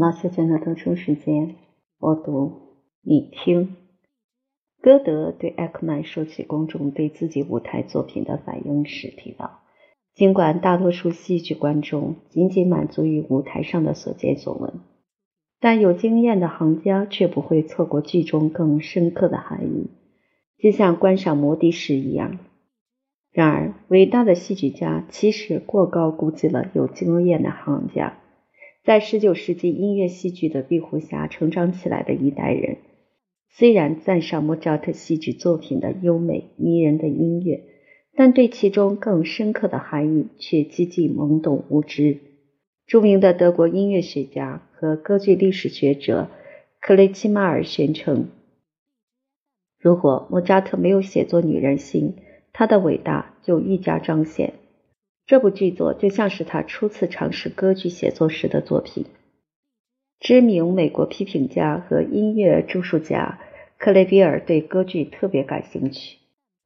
老师讲的读书时间，我读你听。歌德对艾克曼说起公众对自己舞台作品的反应时提到，尽管大多数戏剧观众仅仅满足于舞台上的所见所闻，但有经验的行家却不会错过剧中更深刻的含义，就像观赏摩的时一样。然而，伟大的戏剧家其实过高估计了有经验的行家。在十九世纪音乐戏剧的庇护下成长起来的一代人，虽然赞赏莫扎特戏剧作品的优美迷人的音乐，但对其中更深刻的含义却几近懵懂无知。著名的德国音乐学家和歌剧历史学者克雷奇马尔宣称，如果莫扎特没有写作《女人心》，他的伟大就愈加彰显。这部剧作就像是他初次尝试歌剧写作时的作品。知名美国批评家和音乐著述家克雷比尔对歌剧特别感兴趣，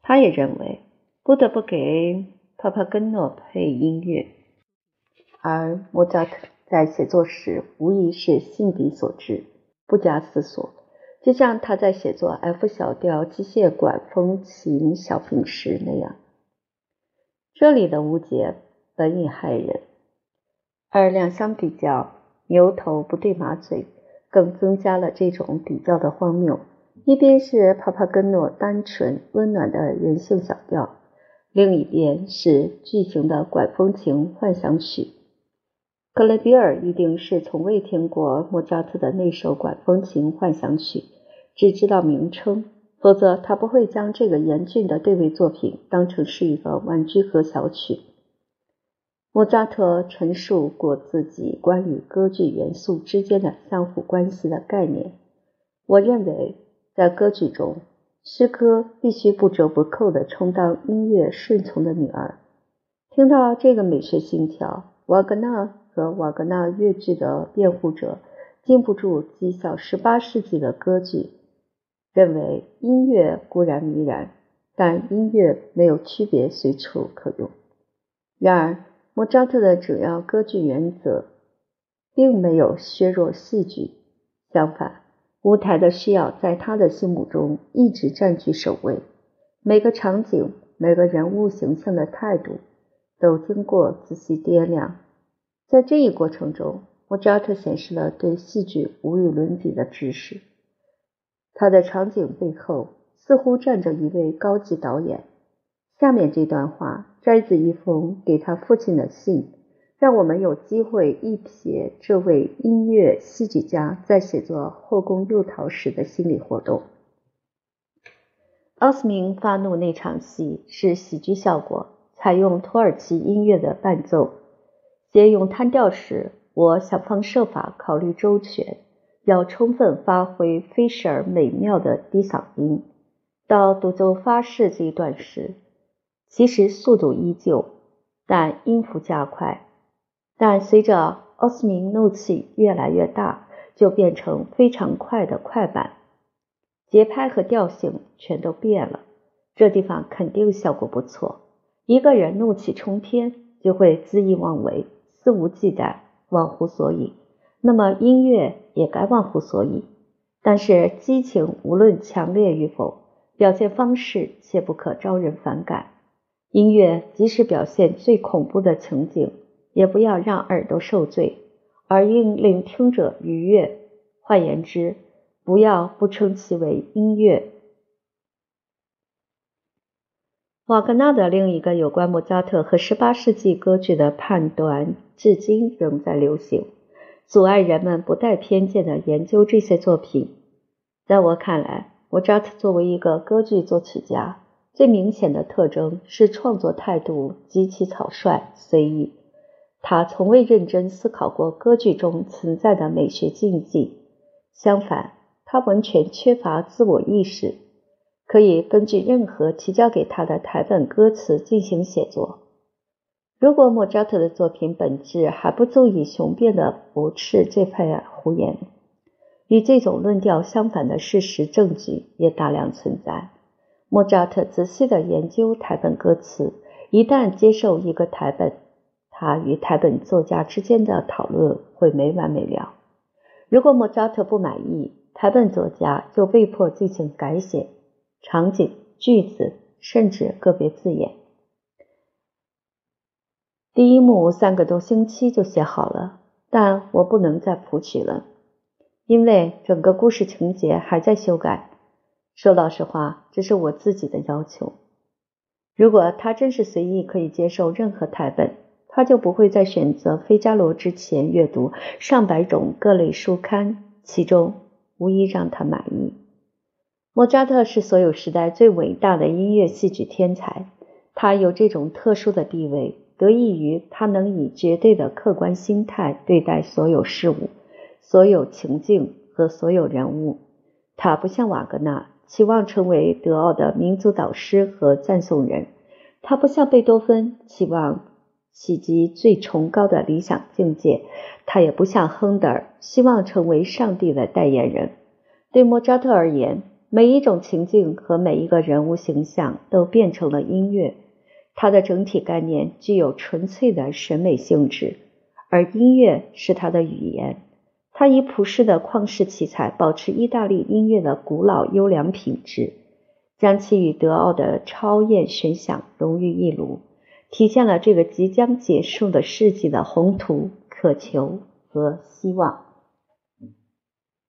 他也认为不得不给帕帕根诺配音乐，而莫扎特在写作时无疑是信笔所致，不加思索，就像他在写作 F 小调机械管风琴小品时那样。这里的误解本已害人，而两相比较，牛头不对马嘴，更增加了这种比较的荒谬。一边是帕帕根诺单纯温暖的人性小调，另一边是巨型的管风琴幻想曲。克雷比尔一定是从未听过莫扎特的那首管风琴幻想曲，只知道名称。否则，他不会将这个严峻的对位作品当成是一个玩具和小曲。莫扎特陈述过自己关于歌剧元素之间的相互关系的概念。我认为，在歌剧中，诗歌必须不折不扣地充当音乐顺从的女儿。听到这个美学信条，瓦格纳和瓦格纳乐剧的辩护者禁不住讥笑18世纪的歌剧。认为音乐固然迷人，但音乐没有区别随处可用。然而，莫扎特的主要歌剧原则并没有削弱戏剧，相反，舞台的需要在他的心目中一直占据首位。每个场景、每个人物形象的态度都经过仔细掂量。在这一过程中，莫扎特显示了对戏剧无与伦比的知识。他的场景背后似乎站着一位高级导演。下面这段话摘自一封给他父亲的信，让我们有机会一瞥这位音乐戏剧家在写作《后宫诱逃》时的心理活动。奥斯明发怒那场戏是喜剧效果，采用土耳其音乐的伴奏。写咏叹调时，我想方设法考虑周全。要充分发挥 Fisher 美妙的低嗓音。到独奏发誓这一段时，其实速度依旧，但音符加快。但随着奥斯明怒气越来越大，就变成非常快的快板，节拍和调性全都变了。这地方肯定效果不错。一个人怒气冲天，就会恣意妄为、肆无忌惮、忘乎所以。那么音乐也该忘乎所以，但是激情无论强烈与否，表现方式切不可招人反感。音乐即使表现最恐怖的情景，也不要让耳朵受罪，而应令听者愉悦。换言之，不要不称其为音乐。瓦格纳的另一个有关莫扎特和十八世纪歌剧的判断，至今仍在流行。阻碍人们不带偏见的研究这些作品。在我看来，莫扎特作为一个歌剧作曲家，最明显的特征是创作态度极其草率随意。他从未认真思考过歌剧中存在的美学禁忌，相反，他完全缺乏自我意识，可以根据任何提交给他的台本歌词进行写作。如果莫扎特的作品本质还不足以雄辩地驳斥这派胡言，与这种论调相反的事实证据也大量存在。莫扎特仔细地研究台本歌词，一旦接受一个台本，他与台本作家之间的讨论会没完没了。如果莫扎特不满意，台本作家就被迫进行改写，场景、句子，甚至个别字眼。第一幕三个多星期就写好了，但我不能再谱曲了，因为整个故事情节还在修改。说老实话，这是我自己的要求。如果他真是随意可以接受任何台本，他就不会在选择《费加罗》之前阅读上百种各类书刊，其中无一让他满意。莫扎特是所有时代最伟大的音乐戏剧天才，他有这种特殊的地位，得益于他能以绝对的客观心态对待所有事物、所有情境和所有人物。他不像瓦格纳。期望成为德奥的民族导师和赞颂人，他不像贝多芬期望企及最崇高的理想境界，他也不像亨德尔希望成为上帝的代言人。对莫扎特而言，每一种情境和每一个人物形象都变成了音乐，它的整体概念具有纯粹的审美性质，而音乐是它的语言。他以普世的旷世奇才保持意大利音乐的古老优良品质，将其与德奥的超验悬想融于一炉，体现了这个即将结束的世纪的宏图、渴求和希望。